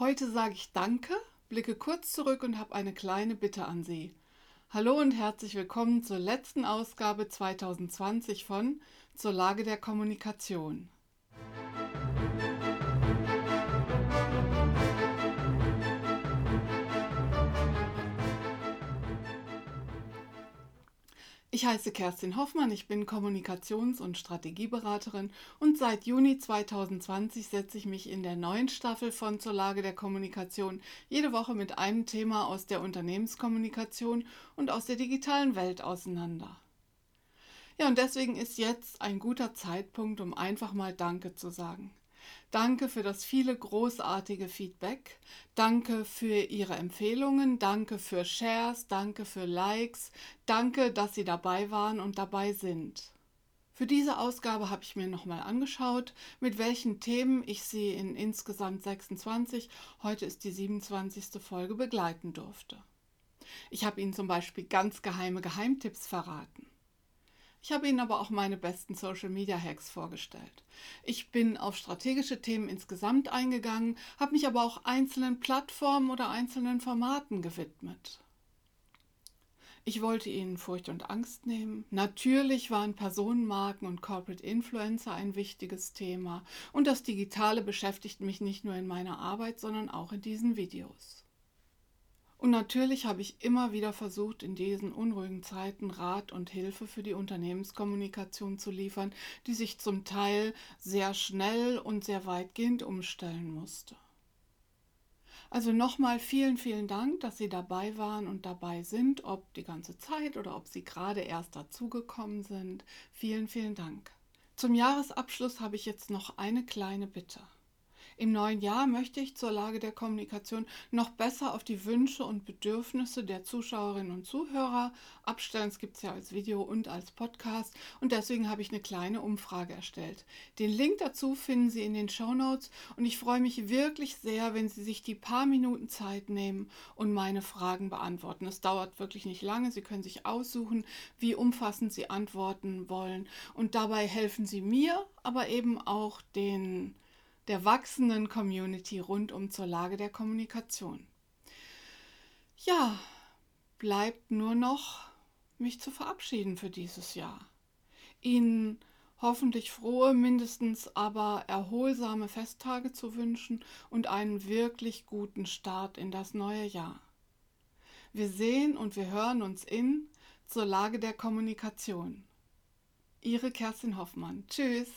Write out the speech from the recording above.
Heute sage ich Danke, blicke kurz zurück und habe eine kleine Bitte an Sie. Hallo und herzlich willkommen zur letzten Ausgabe 2020 von Zur Lage der Kommunikation. Ich heiße Kerstin Hoffmann, ich bin Kommunikations- und Strategieberaterin und seit Juni 2020 setze ich mich in der neuen Staffel von Zur Lage der Kommunikation jede Woche mit einem Thema aus der Unternehmenskommunikation und aus der digitalen Welt auseinander. Ja, und deswegen ist jetzt ein guter Zeitpunkt, um einfach mal Danke zu sagen. Danke für das viele großartige Feedback. Danke für Ihre Empfehlungen. Danke für Shares. Danke für Likes. Danke, dass Sie dabei waren und dabei sind. Für diese Ausgabe habe ich mir nochmal angeschaut, mit welchen Themen ich Sie in insgesamt 26, heute ist die 27. Folge, begleiten durfte. Ich habe Ihnen zum Beispiel ganz geheime Geheimtipps verraten. Ich habe Ihnen aber auch meine besten Social Media Hacks vorgestellt. Ich bin auf strategische Themen insgesamt eingegangen, habe mich aber auch einzelnen Plattformen oder einzelnen Formaten gewidmet. Ich wollte Ihnen Furcht und Angst nehmen. Natürlich waren Personenmarken und Corporate Influencer ein wichtiges Thema. Und das Digitale beschäftigt mich nicht nur in meiner Arbeit, sondern auch in diesen Videos. Und natürlich habe ich immer wieder versucht, in diesen unruhigen Zeiten Rat und Hilfe für die Unternehmenskommunikation zu liefern, die sich zum Teil sehr schnell und sehr weitgehend umstellen musste. Also nochmal vielen, vielen Dank, dass Sie dabei waren und dabei sind, ob die ganze Zeit oder ob Sie gerade erst dazugekommen sind. Vielen, vielen Dank. Zum Jahresabschluss habe ich jetzt noch eine kleine Bitte. Im neuen Jahr möchte ich zur Lage der Kommunikation noch besser auf die Wünsche und Bedürfnisse der Zuschauerinnen und Zuhörer abstellen. Es gibt es ja als Video und als Podcast und deswegen habe ich eine kleine Umfrage erstellt. Den Link dazu finden Sie in den Show Notes und ich freue mich wirklich sehr, wenn Sie sich die paar Minuten Zeit nehmen und meine Fragen beantworten. Es dauert wirklich nicht lange. Sie können sich aussuchen, wie umfassend Sie antworten wollen und dabei helfen Sie mir, aber eben auch den der wachsenden Community rundum zur Lage der Kommunikation. Ja, bleibt nur noch, mich zu verabschieden für dieses Jahr. Ihnen hoffentlich frohe, mindestens aber erholsame Festtage zu wünschen und einen wirklich guten Start in das neue Jahr. Wir sehen und wir hören uns in zur Lage der Kommunikation. Ihre Kerstin Hoffmann. Tschüss.